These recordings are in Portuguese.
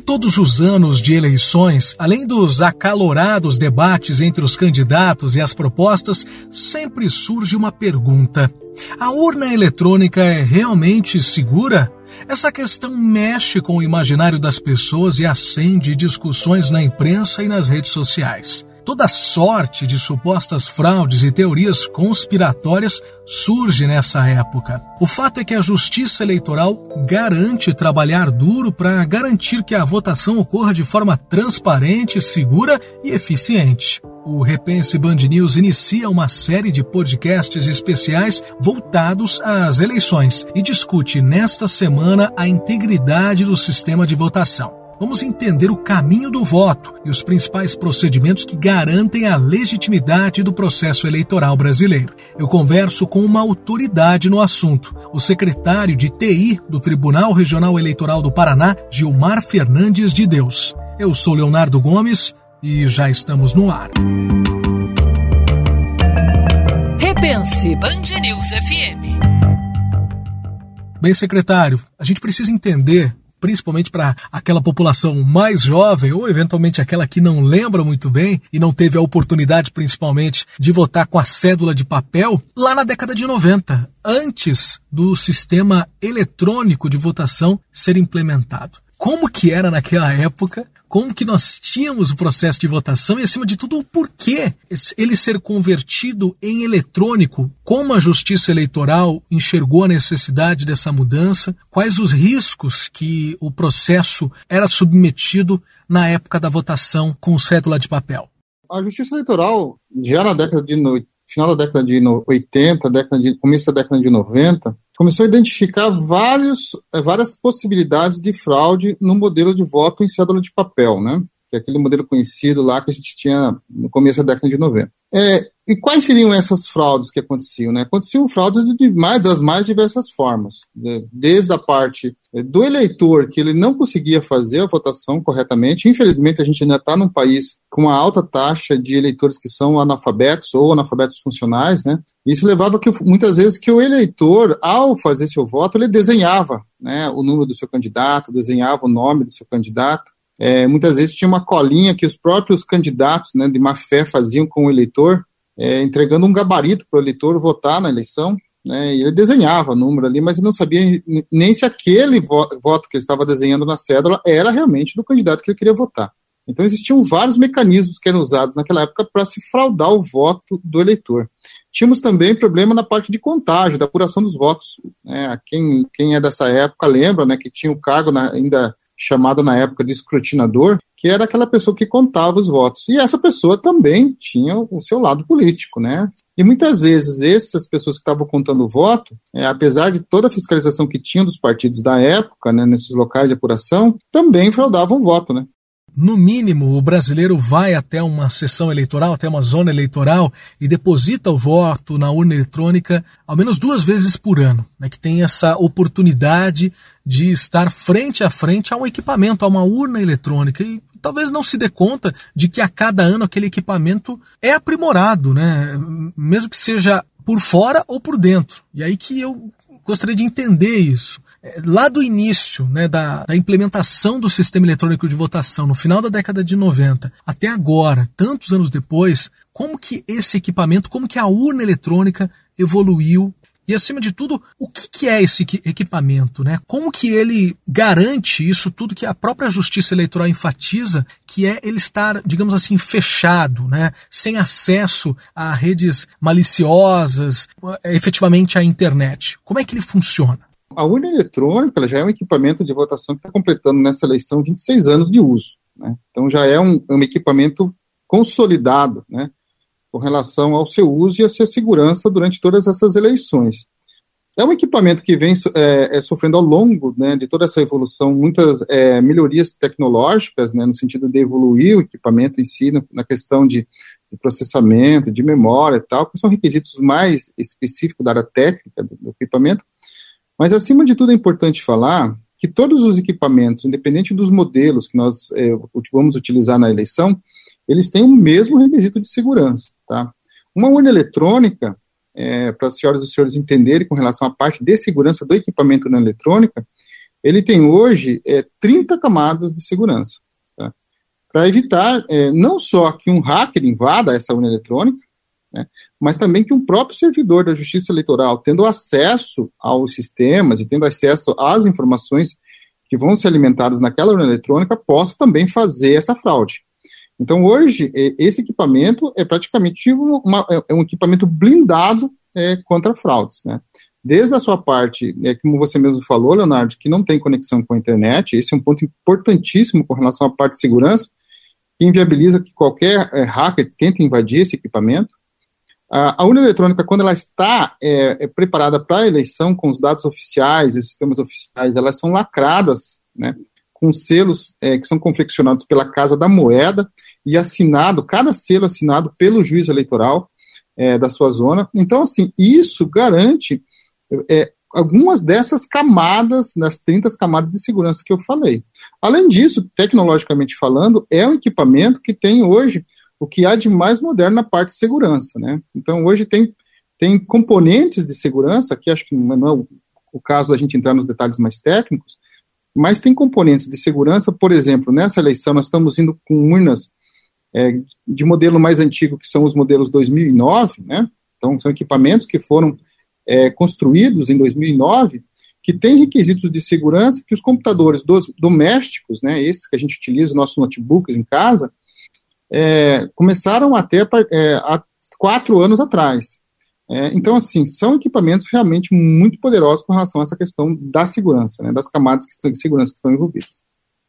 todos os anos de eleições, além dos acalorados debates entre os candidatos e as propostas, sempre surge uma pergunta: a urna eletrônica é realmente segura? Essa questão mexe com o imaginário das pessoas e acende discussões na imprensa e nas redes sociais. Toda sorte de supostas fraudes e teorias conspiratórias surge nessa época. O fato é que a Justiça Eleitoral garante trabalhar duro para garantir que a votação ocorra de forma transparente, segura e eficiente. O Repense Band News inicia uma série de podcasts especiais voltados às eleições e discute nesta semana a integridade do sistema de votação. Vamos entender o caminho do voto e os principais procedimentos que garantem a legitimidade do processo eleitoral brasileiro. Eu converso com uma autoridade no assunto, o secretário de TI do Tribunal Regional Eleitoral do Paraná, Gilmar Fernandes de Deus. Eu sou Leonardo Gomes e já estamos no ar. Repense Band News FM. Bem, secretário, a gente precisa entender principalmente para aquela população mais jovem ou eventualmente aquela que não lembra muito bem e não teve a oportunidade principalmente de votar com a cédula de papel lá na década de 90, antes do sistema eletrônico de votação ser implementado. Como que era naquela época como que nós tínhamos o processo de votação e, acima de tudo, o porquê ele ser convertido em eletrônico, como a Justiça Eleitoral enxergou a necessidade dessa mudança, quais os riscos que o processo era submetido na época da votação com cédula de papel. A Justiça Eleitoral, já na década de final da década de 80, década de... começo da década de 90, começou a identificar vários, eh, várias possibilidades de fraude no modelo de voto em cédula de papel, né? Que é aquele modelo conhecido lá que a gente tinha no começo da década de 90. É, e quais seriam essas fraudes que aconteciam? Né? Aconteciam fraudes de mais, das mais diversas formas, desde a parte é, do eleitor que ele não conseguia fazer a votação corretamente. Infelizmente, a gente ainda está num país com uma alta taxa de eleitores que são analfabetos ou analfabetos funcionais, né? Isso levava que muitas vezes que o eleitor, ao fazer seu voto, ele desenhava, né, o número do seu candidato, desenhava o nome do seu candidato. É, muitas vezes tinha uma colinha que os próprios candidatos, né, de má fé faziam com o eleitor, é, entregando um gabarito para o eleitor votar na eleição né, e ele desenhava o número ali, mas ele não sabia nem se aquele voto que ele estava desenhando na cédula era realmente do candidato que ele queria votar. Então existiam vários mecanismos que eram usados naquela época para se fraudar o voto do eleitor. Tínhamos também problema na parte de contagem, da apuração dos votos. Né, quem, quem é dessa época lembra né, que tinha o cargo na, ainda chamado na época de escrutinador, que era aquela pessoa que contava os votos. E essa pessoa também tinha o seu lado político, né? E muitas vezes essas pessoas que estavam contando o voto, é, apesar de toda a fiscalização que tinham dos partidos da época, né, nesses locais de apuração, também fraudavam o voto, né? No mínimo, o brasileiro vai até uma sessão eleitoral, até uma zona eleitoral e deposita o voto na urna eletrônica ao menos duas vezes por ano, né, que tem essa oportunidade de estar frente a frente a um equipamento, a uma urna eletrônica. E talvez não se dê conta de que a cada ano aquele equipamento é aprimorado, né? mesmo que seja por fora ou por dentro. E aí que eu gostaria de entender isso. É, lá do início né, da, da, implementação do sistema eletrônico de votação, no final da década de 90, até agora, tantos anos depois, como que esse equipamento, como que a urna eletrônica evoluiu e, acima de tudo, o que, que é esse equipamento? Né? Como que ele garante isso tudo que a própria Justiça Eleitoral enfatiza, que é ele estar, digamos assim, fechado, né? sem acesso a redes maliciosas, efetivamente à internet? Como é que ele funciona? A urna eletrônica já é um equipamento de votação que está completando nessa eleição 26 anos de uso. Né? Então já é um, um equipamento consolidado, né? com relação ao seu uso e a sua segurança durante todas essas eleições. É um equipamento que vem é, é, sofrendo ao longo né, de toda essa evolução muitas é, melhorias tecnológicas, né, no sentido de evoluir o equipamento em si, na, na questão de, de, processamento, de memória e tal, que são requisitos mais específicos da área técnica do, do equipamento. Mas, acima de tudo, é importante falar que todos os equipamentos, independente dos modelos que nós é, vamos utilizar na eleição, eles têm o mesmo requisito de segurança. Tá? Uma urna eletrônica, é, para as senhoras e senhores entenderem com relação à parte de segurança do equipamento na eletrônica, ele tem hoje é, 30 camadas de segurança, tá? para evitar é, não só que um hacker invada essa urna eletrônica, mas também que um próprio servidor da Justiça Eleitoral, tendo acesso aos sistemas e tendo acesso às informações que vão ser alimentadas naquela urna eletrônica, possa também fazer essa fraude. Então, hoje, esse equipamento é praticamente uma, é um equipamento blindado é, contra fraudes. Né? Desde a sua parte, é, como você mesmo falou, Leonardo, que não tem conexão com a internet, esse é um ponto importantíssimo com relação à parte de segurança, que inviabiliza que qualquer é, hacker tente invadir esse equipamento. A, urna eletrônica, quando ela está é, é preparada para a eleição com os dados oficiais e os sistemas oficiais, elas são lacradas, né, com selos é, que são confeccionados pela Casa da Moeda e assinado, cada selo assinado pelo juiz eleitoral é, da sua zona. Então, assim, isso garante é, algumas dessas camadas, das 30 camadas de segurança que eu falei. Além disso, tecnologicamente falando, é um equipamento que tem hoje o que há de mais moderno na parte de segurança, né? Então, hoje tem, tem componentes de segurança, que acho que não é o caso da gente entrar nos detalhes mais técnicos, mas tem componentes de segurança, por exemplo, nessa eleição nós estamos indo com urnas é, de modelo mais antigo, que são os modelos 2009, né? Então, são equipamentos que foram é, construídos em 2009, que têm requisitos de segurança que os computadores dos, domésticos, né, esses que a gente utiliza, nossos notebooks em casa, é, começaram a ter é, há quatro anos atrás. É, então, assim, são equipamentos realmente muito poderosos com relação a essa questão da segurança, né, das camadas de segurança que estão envolvidas.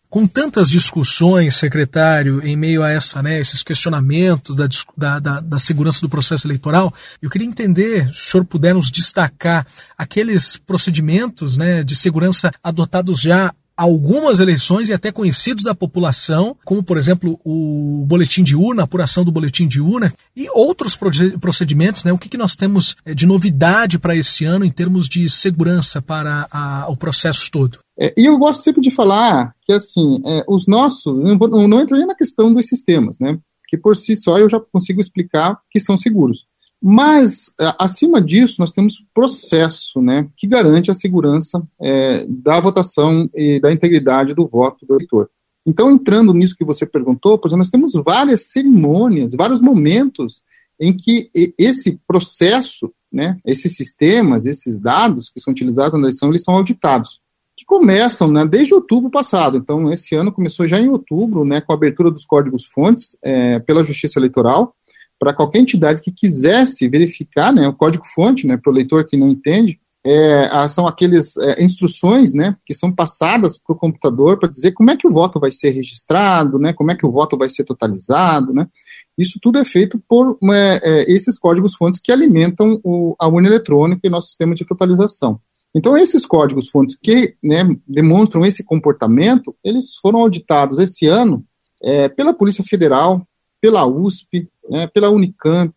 Com tantas discussões, secretário, em meio a essa, né, esses questionamentos da, da, da, segurança do processo eleitoral, eu queria entender, se o senhor puder nos destacar aqueles procedimentos né, de segurança adotados já algumas eleições e até conhecidos da população, como por exemplo o boletim de urna, a apuração do boletim de urna e outros procedimentos, né? O que, que nós temos eh, de novidade para esse ano em termos de segurança para a, o processo todo? É, e eu gosto sempre de falar que assim, é, os nossos, não, não entro nem na questão dos sistemas, né? Que por si só eu já consigo explicar que são seguros. Mas, acima disso, nós temos processo né, que garante a segurança é, da votação e da integridade do voto do eleitor. Então, entrando nisso que você perguntou, nós temos várias cerimônias, vários momentos em que esse processo, né, esses sistemas, esses dados que são utilizados na eleição, eles são auditados, que começam né, desde outubro passado. Então, esse ano começou já em outubro, né, com a abertura dos códigos-fontes é, pela Justiça Eleitoral, para qualquer entidade que quisesse verificar né, o código-fonte, né, para o leitor que não entende, é, são aquelas é, instruções né, que são passadas para o computador para dizer como é que o voto vai ser registrado, né, como é que o voto vai ser totalizado. Né. Isso tudo é feito por é, é esses códigos-fontes que alimentam o, a urna eletrônica e nosso sistema de totalização. Então, esses códigos-fontes que né, demonstram esse comportamento, eles foram auditados esse ano é, pela Polícia Federal, pela USP, né, pela Unicamp,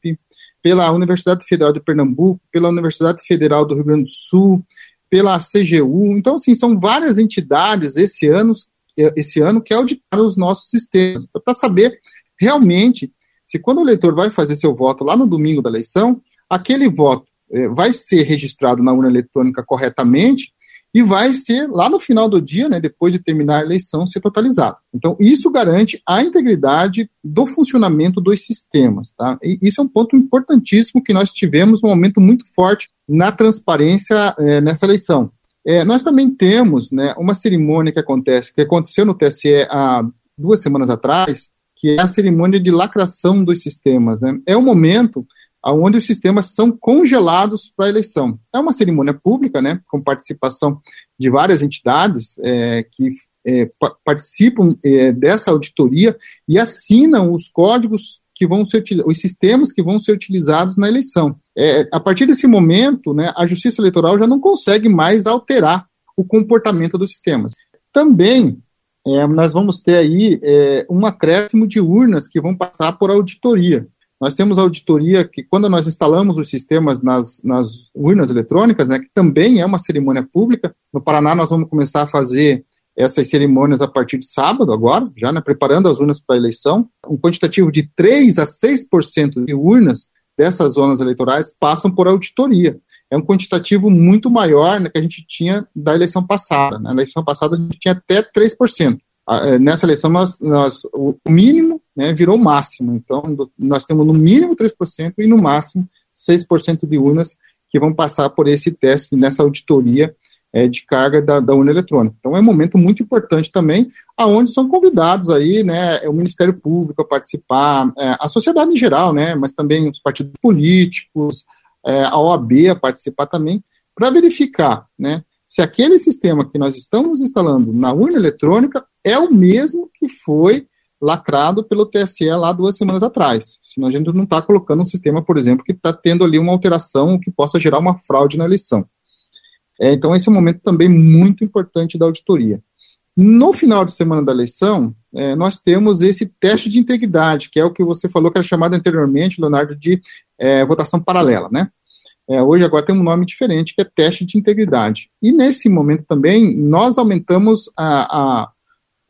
pela Universidade Federal de Pernambuco, pela Universidade Federal do Rio Grande do Sul, pela CGU. Então, assim, são várias entidades esse ano, esse ano que auditaram os nossos sistemas, para saber realmente se quando o eleitor vai fazer seu voto lá no domingo da eleição, aquele voto é, vai ser registrado na urna eletrônica corretamente e vai ser, lá no final do dia, né, depois de terminar a eleição, ser totalizado. Então, isso garante a integridade do funcionamento dos sistemas. Tá? E isso é um ponto importantíssimo que nós tivemos um aumento muito forte na transparência é, nessa eleição. É, nós também temos né, uma cerimônia que acontece, que aconteceu no TSE há duas semanas atrás, que é a cerimônia de lacração dos sistemas. Né? É o momento onde os sistemas são congelados para a eleição. É uma cerimônia pública, né, com participação de várias entidades é, que é, participam é, dessa auditoria e assinam os códigos que vão ser os sistemas que vão ser utilizados na eleição. É, a partir desse momento, né, a Justiça Eleitoral já não consegue mais alterar o comportamento dos sistemas. Também é, nós vamos ter aí é, um acréscimo de urnas que vão passar por auditoria. Nós temos auditoria que, quando nós instalamos os sistemas nas, nas urnas eletrônicas, né, que também é uma cerimônia pública, no Paraná nós vamos começar a fazer essas cerimônias a partir de sábado, agora, já né, preparando as urnas para a eleição. Um quantitativo de 3 a 6% de urnas dessas zonas eleitorais passam por auditoria. é um quantitativo muito maior né, que a gente tinha da eleição passada. Né? Na eleição passada a gente tinha até 3%. É, nessa eleição, nós, nós, o mínimo né, virou máximo. Então, nós temos no mínimo 3% e no máximo 6% de urnas que vão passar por esse teste nessa auditoria é, de carga da, da urna eletrônica. Então, é um momento muito importante também, aonde são convidados aí, né, o Ministério Público a participar, é, a sociedade em geral, né, mas também os partidos políticos, é, a OAB a participar também, para verificar, né, se aquele sistema que nós estamos instalando na urna eletrônica é o mesmo que foi lacrado pelo TSE lá duas semanas atrás. Senão a gente não está colocando um sistema, por exemplo, que está tendo ali uma alteração que possa gerar uma fraude na eleição. É, então, esse é um momento também muito importante da auditoria. No final de semana da eleição, é, nós temos esse teste de integridade, que é o que você falou que era chamado anteriormente, Leonardo, de é, votação paralela, né? É, hoje agora tem um nome diferente, que é teste de integridade. E nesse momento também, nós aumentamos a, a,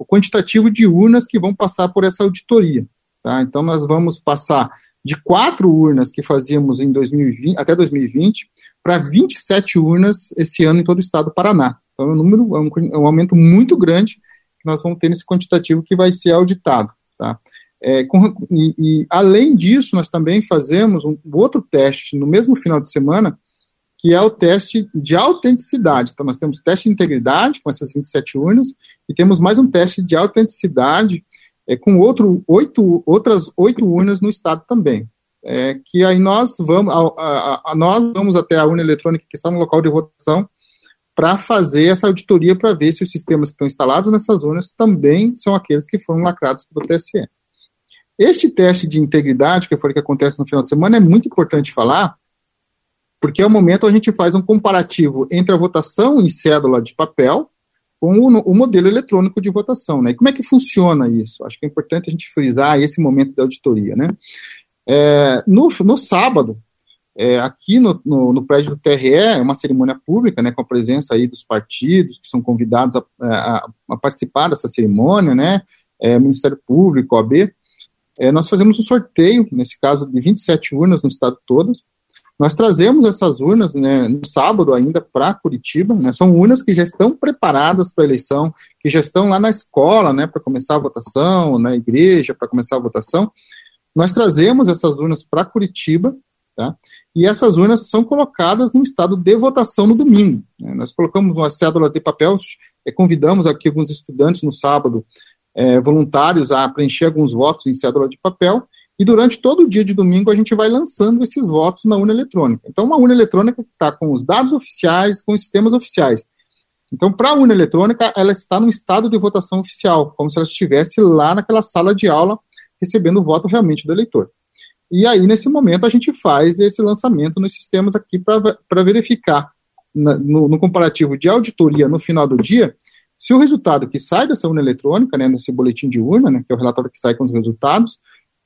o quantitativo de urnas que vão passar por essa auditoria. Tá? Então, nós vamos passar de quatro urnas que fazíamos em 2020, até 2020 para 27 urnas esse ano em todo o estado do Paraná. Então, é um, número, é um, é um aumento muito grande que nós vamos ter nesse quantitativo que vai ser auditado. Tá? É, com, e, e, além disso, nós também fazemos um outro teste no mesmo final de semana, que é o teste de autenticidade. Então, nós temos teste de integridade com essas 27 urnas, e temos mais um teste de autenticidade é, com outro, oito, outras oito urnas no estado também. É, que aí nós vamos, a, a, a, nós vamos até a urna eletrônica que está no local de votação para fazer essa auditoria para ver se os sistemas que estão instalados nessas urnas também são aqueles que foram lacrados pelo TSE. Este teste de integridade, que foi o que acontece no final de semana, é muito importante falar, porque é o momento a gente faz um comparativo entre a votação em cédula de papel com o, o, modelo eletrônico de votação. Né? E como é que funciona isso? Acho que é importante a gente frisar esse momento da auditoria. Né? É, no, no sábado, é, aqui no, no, no, prédio do TRE, é uma cerimônia pública, né, com a presença aí dos partidos que são convidados a, a, a participar dessa cerimônia, né, é, Ministério Público, OAB, é, nós fazemos um sorteio, nesse caso, de 27 urnas no estado todo. Nós trazemos essas urnas né, no sábado ainda para Curitiba. Né, são urnas que já estão preparadas para a eleição, que já estão lá na escola né, para começar a votação, na igreja para começar a votação. Nós trazemos essas urnas para Curitiba, tá? e essas urnas são colocadas no estado de votação no domingo. Né? Nós colocamos umas cédulas de papel, é, convidamos aqui alguns estudantes no sábado é, voluntários a preencher alguns votos em cédula de papel, e durante todo o dia de domingo a gente vai lançando esses votos na urna eletrônica. Então, uma urna eletrônica que está com os dados oficiais, com os sistemas oficiais. Então, para a urna eletrônica, ela está no estado de votação oficial, como se ela estivesse lá naquela sala de aula recebendo o voto realmente do eleitor. E aí, nesse momento, a gente faz esse lançamento nos sistemas aqui para verificar, na, no, no comparativo de auditoria no final do dia, se o resultado que sai dessa urna eletrônica, né, nesse boletim de urna, né, que é o relatório que sai com os resultados,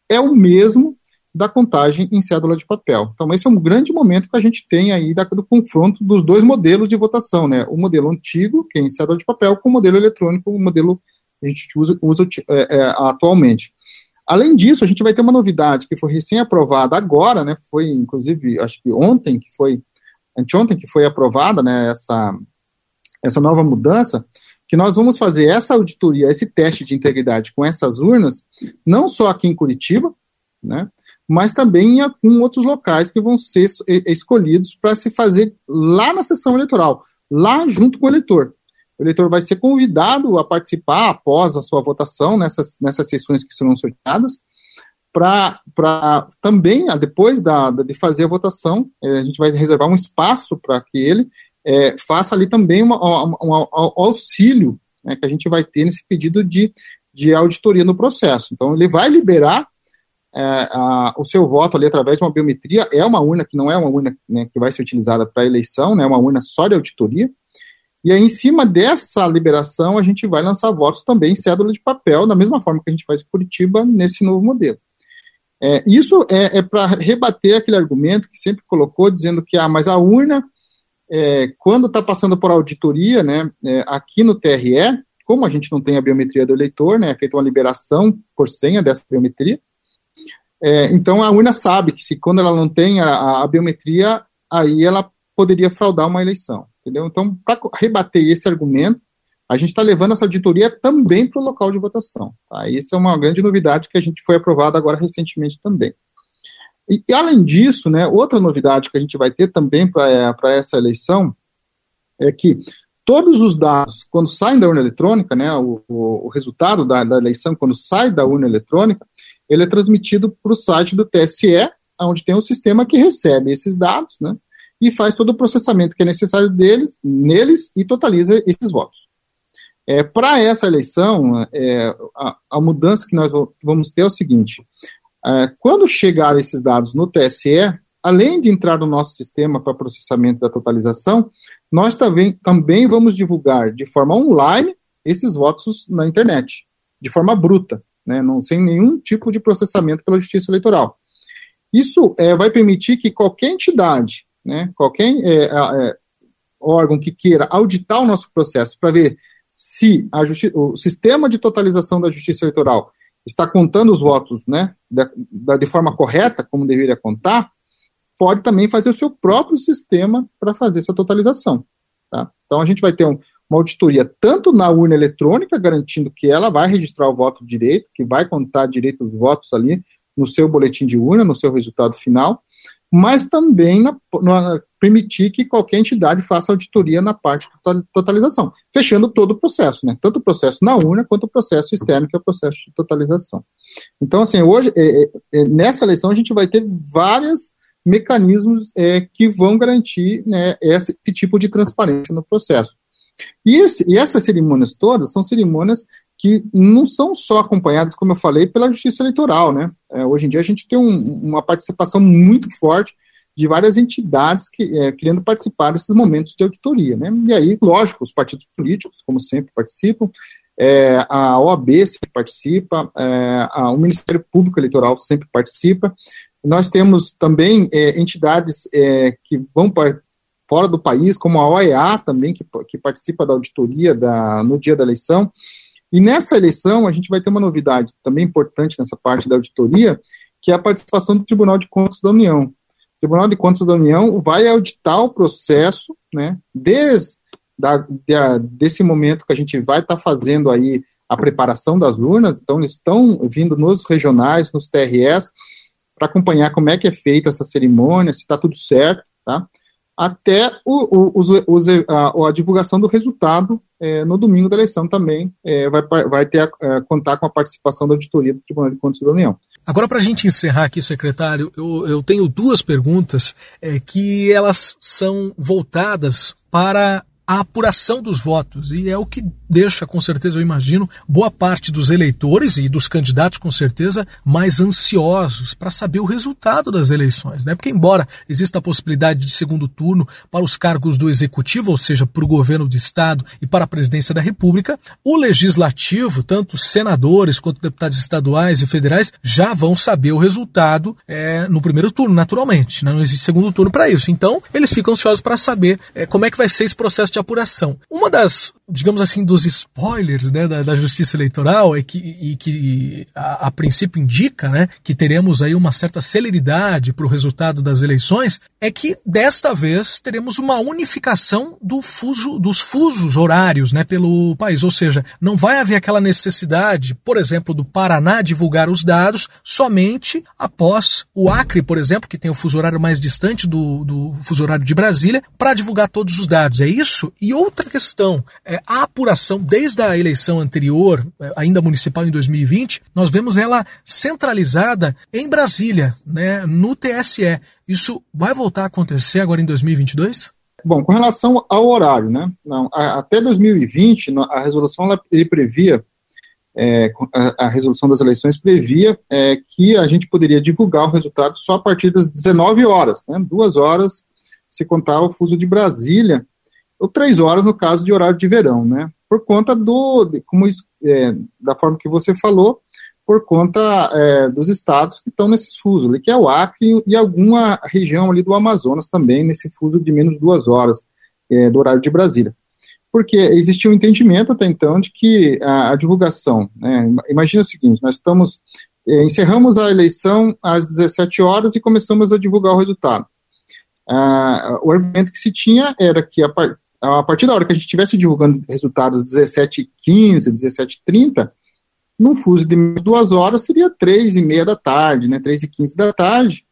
é o mesmo da contagem em cédula de papel. Então, esse é um grande momento que a gente tem aí do confronto dos dois modelos de votação, né? O modelo antigo, que é em cédula de papel, com o modelo eletrônico, o modelo que a gente usa, usa é, é, atualmente. Além disso, a gente vai ter uma novidade que foi recém-aprovada agora, né? Foi, inclusive, acho que ontem, que foi, anteontem que foi aprovada, né? Essa, essa nova mudança, que nós vamos fazer essa auditoria, esse teste de integridade com essas urnas, não só aqui em Curitiba, né, mas também em outros locais que vão ser escolhidos para se fazer lá na sessão eleitoral, lá junto com o eleitor. O eleitor vai ser convidado a participar após a sua votação nessas, nessas sessões que serão sorteadas, para também, depois da, de fazer a votação, eh, a gente vai reservar um espaço para que ele é, faça ali também uma, um auxílio né, que a gente vai ter nesse pedido de, de auditoria no processo. Então, ele vai liberar é, a, o seu voto ali através de uma biometria, é uma urna que não é uma urna né, que vai ser utilizada para eleição, né, é uma urna só de auditoria, e aí, em cima dessa liberação, a gente vai lançar votos também em cédula de papel, da mesma forma que a gente faz em Curitiba, nesse novo modelo. É, isso é, é para rebater aquele argumento que sempre colocou, dizendo que, ah, mas a urna é, quando está passando por auditoria, né, é, aqui no TRE, como a gente não tem a biometria do eleitor, né, é feita uma liberação por senha dessa biometria, é, então a urna sabe que se quando ela não tem a, a biometria, aí ela poderia fraudar uma eleição, entendeu? Então, para rebater esse argumento, a gente está levando essa auditoria também para o local de votação. Tá? Isso é uma grande novidade que a gente foi aprovada agora recentemente também. E, e, além disso, né, outra novidade que a gente vai ter também para essa eleição é que todos os dados, quando saem da urna eletrônica, né, o, o, resultado da, da, eleição, quando sai da urna eletrônica, ele é transmitido para o site do TSE, onde tem um sistema que recebe esses dados, né, e faz todo o processamento que é necessário deles, neles e totaliza esses votos. É, Para essa eleição, é, a, a, mudança que nós vamos ter é o seguinte: é, quando chegar esses dados no TSE, além de entrar no nosso sistema para processamento da totalização, nós também, também vamos divulgar de forma online esses votos na internet, de forma bruta, né, não, sem nenhum tipo de processamento pela Justiça Eleitoral. Isso é, vai permitir que qualquer entidade, né, qualquer é, é, órgão que queira auditar o nosso processo para ver se o sistema de totalização da justiça eleitoral está contando os votos né, de, forma correta, como deveria contar, pode também fazer o seu próprio sistema para fazer essa totalização. Tá? Então a gente vai ter um, uma auditoria tanto na urna eletrônica, garantindo que ela vai registrar o voto direito, que vai contar direito os votos ali no seu boletim de urna, no seu resultado final, mas também na, na, permitir que qualquer entidade faça auditoria na parte de totalização, fechando todo o processo, né? tanto o processo na urna quanto o processo externo, que é o processo de totalização. Então, assim, hoje, é, é, é nessa eleição, a gente vai ter vários mecanismos é, que vão garantir né, esse, esse, tipo de transparência no processo. E, esse, e essas cerimônias todas são cerimônias que não são só acompanhadas, como eu falei, pela justiça eleitoral, né? É, hoje em dia a gente tem um, uma participação muito forte de várias entidades que, é, querendo participar desses momentos de auditoria, né? E aí, lógico, os partidos políticos, como sempre, participam, é, a OAB sempre participa, é, a, o Ministério Público Eleitoral sempre participa. Nós temos também é, entidades é, que vão para fora do país, como a OEA também, que, que participa da auditoria da, no dia da eleição. E nessa eleição, a gente vai ter uma novidade também importante nessa parte da auditoria, que é a participação do Tribunal de Contas da União. O Tribunal de Contas da União vai auditar o processo, né, desde da, de, desse momento que a gente vai estar tá fazendo aí a preparação das urnas, então eles estão vindo nos regionais, nos TRS, para acompanhar como é que é feita essa cerimônia, se está tudo certo? Até o, o, a, a, divulgação do resultado é, no domingo da eleição também é, vai, vai ter a, a, contar com a participação da auditoria do Tribunal de Contas da União. Agora, para a gente encerrar aqui, secretário, eu, eu tenho duas perguntas é, que elas são voltadas para a apuração dos votos. E é o que deixa, com certeza, eu imagino, boa parte dos eleitores e dos candidatos, com certeza, mais ansiosos para saber o resultado das eleições. Né? Porque, embora exista a possibilidade de segundo turno para os cargos do executivo, ou seja, para o governo do Estado e para a presidência da República, o legislativo, tanto senadores quanto deputados estaduais e federais, já vão saber o resultado é, no primeiro turno, naturalmente. Né? Não existe segundo turno para isso. Então, eles ficam ansiosos para saber é, como é que vai ser esse processo de apuração. Uma das, digamos assim, dos spoilers né, da, da justiça eleitoral é que, e que a, a, princípio indica né, que teremos aí uma certa celeridade para o resultado das eleições, é que desta vez teremos uma unificação do fuso, dos fusos horários né, pelo país. Ou seja, não vai haver aquela necessidade, por exemplo, do Paraná divulgar os dados somente após o Acre, por exemplo, que tem o fuso horário mais distante do, do fuso horário de Brasília, para divulgar todos os dados. É isso? E outra questão, é, a apuração desde a eleição anterior, é, ainda municipal em 2020, nós vemos ela centralizada em Brasília, né, no TSE. Isso vai voltar a acontecer agora em 2022? Bom, com relação ao horário, né? Não, a, até 2020, a resolução ela, ele previa, é, a, a, resolução das eleições previa é, que a gente poderia divulgar o resultado só a partir das 19 horas, né? Duas horas se contar o fuso de Brasília, ou três horas no caso de horário de verão, né? Por conta do, de, como é, da forma que você falou, por conta é, dos estados que estão nesse fuso, que é o Acre e alguma região ali do Amazonas também, nesse fuso de menos duas horas é, do horário de Brasília. Porque existia um entendimento até então de que a, a divulgação, né, imagina o seguinte, nós estamos, é, encerramos a eleição às 17 horas e começamos a divulgar o resultado uh, o argumento que se tinha era que a, a partir da hora que a gente estivesse divulgando resultados 17h15, 17h30, num fuso de duas horas seria três e meia da tarde, né, três e quinze da tarde,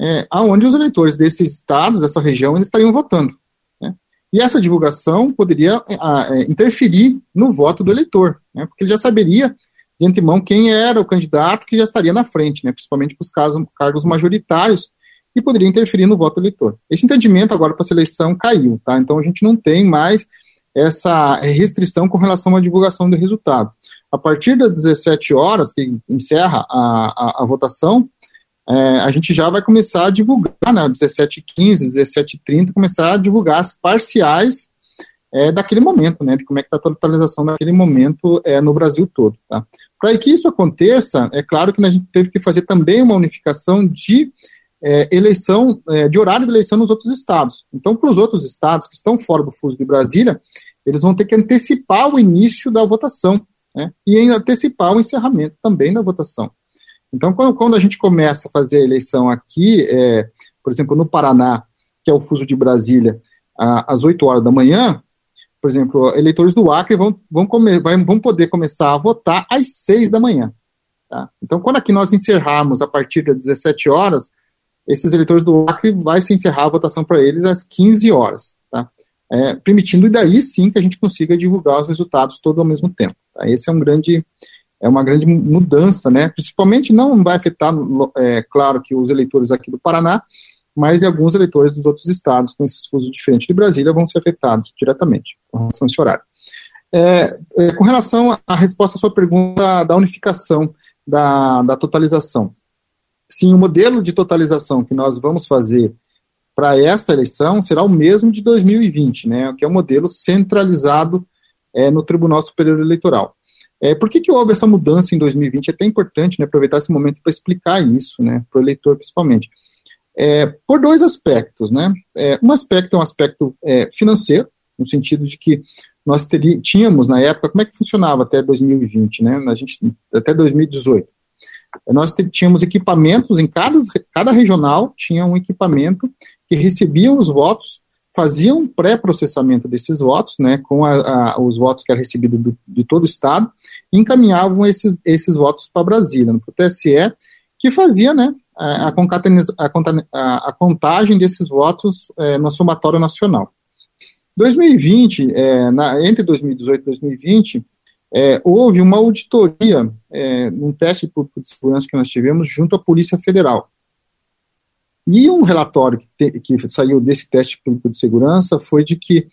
é, aonde os eleitores desses estados, dessa região, eles estariam votando. Né? E essa divulgação poderia a, é, interferir no voto do eleitor, né, porque ele já saberia de antemão quem era o candidato que já estaria na frente, né, principalmente para os casos, cargos majoritários, e poderia interferir no voto eleitor. Esse entendimento agora para essa eleição caiu, tá? Então a gente não tem mais essa restrição com relação à divulgação do resultado. A partir das 17 horas, que encerra a, a, a votação, é, a gente já vai começar a divulgar, né, 17h15, 17h30, começar a divulgar as parciais é, daquele momento, né, de como é que está a totalização daquele momento é, no Brasil todo. Tá? Para que isso aconteça, é claro que a gente teve que fazer também uma unificação de é, eleição, é, de horário de eleição nos outros estados. Então, para os outros estados que estão fora do fuso de Brasília, eles vão ter que antecipar o início da votação né, e antecipar o encerramento também da votação. Então, quando, quando, a gente começa a fazer a eleição aqui, é, por exemplo, no Paraná, que é o fuso de Brasília, a, às 8 horas da manhã, por exemplo, eleitores do Acre vão, vão, come, vão poder começar a votar às 6 da manhã. Tá? Então, quando aqui nós encerrarmos a partir das 17 horas, esses eleitores do Acre vai se encerrar a votação para eles às 15 horas, tá? É, permitindo daí sim que a gente consiga divulgar os resultados todo ao mesmo tempo. Tá? Esse é um grande é uma grande mudança, né? Principalmente não vai afetar, é, claro, que os eleitores aqui do Paraná, mas alguns eleitores dos outros estados com esses fusos diferentes de Brasília vão ser afetados diretamente com relação a esse horário. É, é, com relação à resposta à sua pergunta da unificação da, da totalização, sim, o modelo de totalização que nós vamos fazer para essa eleição será o mesmo de 2020, né, que é o um modelo centralizado é, no Tribunal Superior Eleitoral. É, por que, que houve essa mudança em 2020? É até importante né, aproveitar esse momento para explicar isso, né, para o eleitor principalmente. É, por dois aspectos, né? É, um aspecto é um aspecto é, financeiro, no sentido de que nós teríamos, tínhamos na época, como é que funcionava até 2020, né? A gente, até 2018 nós tínhamos equipamentos em cada, cada regional, tinha um equipamento que recebia os votos, fazia um pré-processamento desses votos, né, com a, a, os votos que eram recebidos do, de todo o estado, e encaminhavam esses, esses votos para Brasília, para o TSE, que fazia, né, a, a, a contagem desses votos é, no somatório nacional. 2020, é, na, entre 2018 e 2020, é, houve uma auditoria é, num teste público de segurança que nós tivemos junto à Polícia Federal. E um relatório que, te, que saiu desse teste público de segurança foi de que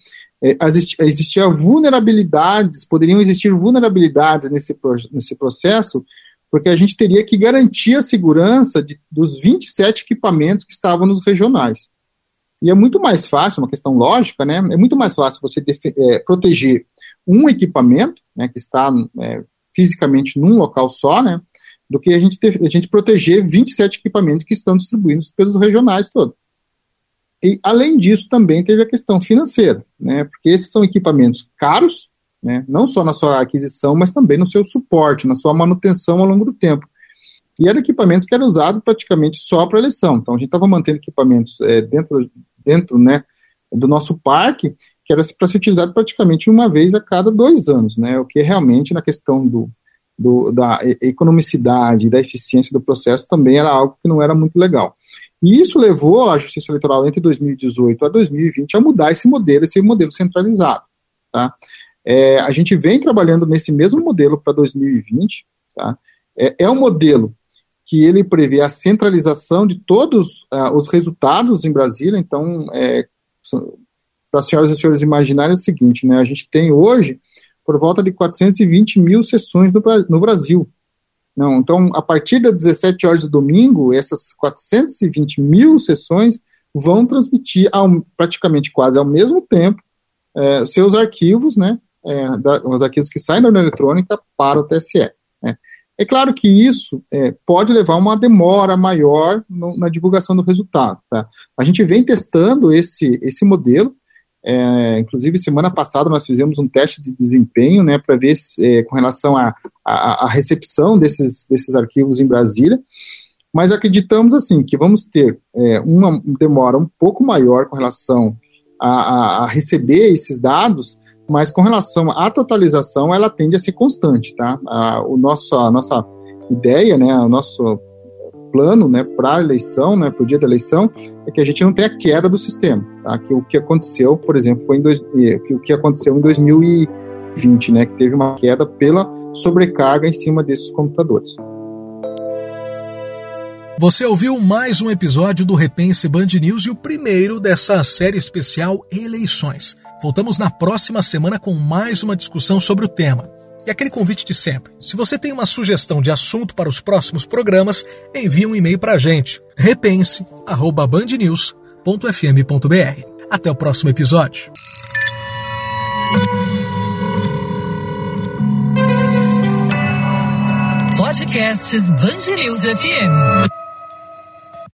é, existia vulnerabilidades, poderiam existir vulnerabilidades nesse, nesse processo, porque a gente teria que garantir a segurança de, dos 27 equipamentos que estavam nos regionais. E é muito mais fácil, uma questão lógica, né? É muito mais fácil você é, proteger um equipamento, né, que está é, fisicamente num local só, né, do que a gente, ter, a gente proteger 27 equipamentos que estão distribuídos pelos regionais todos. E, além disso, também teve a questão financeira, né, porque esses são equipamentos caros, né, não só na sua aquisição, mas também no seu suporte, na sua manutenção ao longo do tempo. E eram equipamentos que eram usados praticamente só para eleição. Então, a gente estava mantendo equipamentos é, dentro, dentro né, do nosso parque que era para ser utilizado praticamente uma vez a cada dois anos, né? O que realmente na questão do, do, da economicidade, da eficiência do processo também era algo que não era muito legal. E isso levou a Justiça Eleitoral entre 2018 a 2020 a mudar esse modelo, esse modelo centralizado. Tá? É, a gente vem trabalhando nesse mesmo modelo para 2020. Tá? É, é, um modelo que ele prevê a centralização de todos uh, os resultados em Brasília. Então, é, para as senhoras e senhores imaginarem é o seguinte, né? A gente tem hoje por volta de 420 mil sessões no, no Brasil. Não, então, a partir das 17 horas do domingo, essas 420 mil sessões vão transmitir ao, praticamente quase ao mesmo tempo é, seus arquivos, né, é, da, os arquivos que saem da urna eletrônica para o TSE. Né. É claro que isso é, pode levar uma demora maior no, na divulgação do resultado. Tá? A gente vem testando esse, esse modelo, é, inclusive, semana passada nós fizemos um teste de desempenho né, para ver é, com relação à recepção desses, desses arquivos em Brasília. Mas acreditamos assim que vamos ter é, uma demora um pouco maior com relação a, a, a, receber esses dados, mas com relação à totalização, ela tende a ser constante, tá? A, o nosso, a nossa ideia, né, o nosso plano, né, para a eleição, né, para o dia da eleição, é que a gente não tenha queda do sistema, tá? Que o que aconteceu, por exemplo, foi em dois, que o que aconteceu em 2020, né, que teve uma queda pela sobrecarga em cima desses computadores. Você ouviu mais um episódio do Repense Band News e o primeiro dessa série especial Eleições. Voltamos na próxima semana com mais uma discussão sobre o tema. E aquele convite de sempre: se você tem uma sugestão de assunto para os próximos programas, envie um e-mail para a gente, repense@bandnews.fm.br. Até o próximo episódio. Podcasts Band News FM.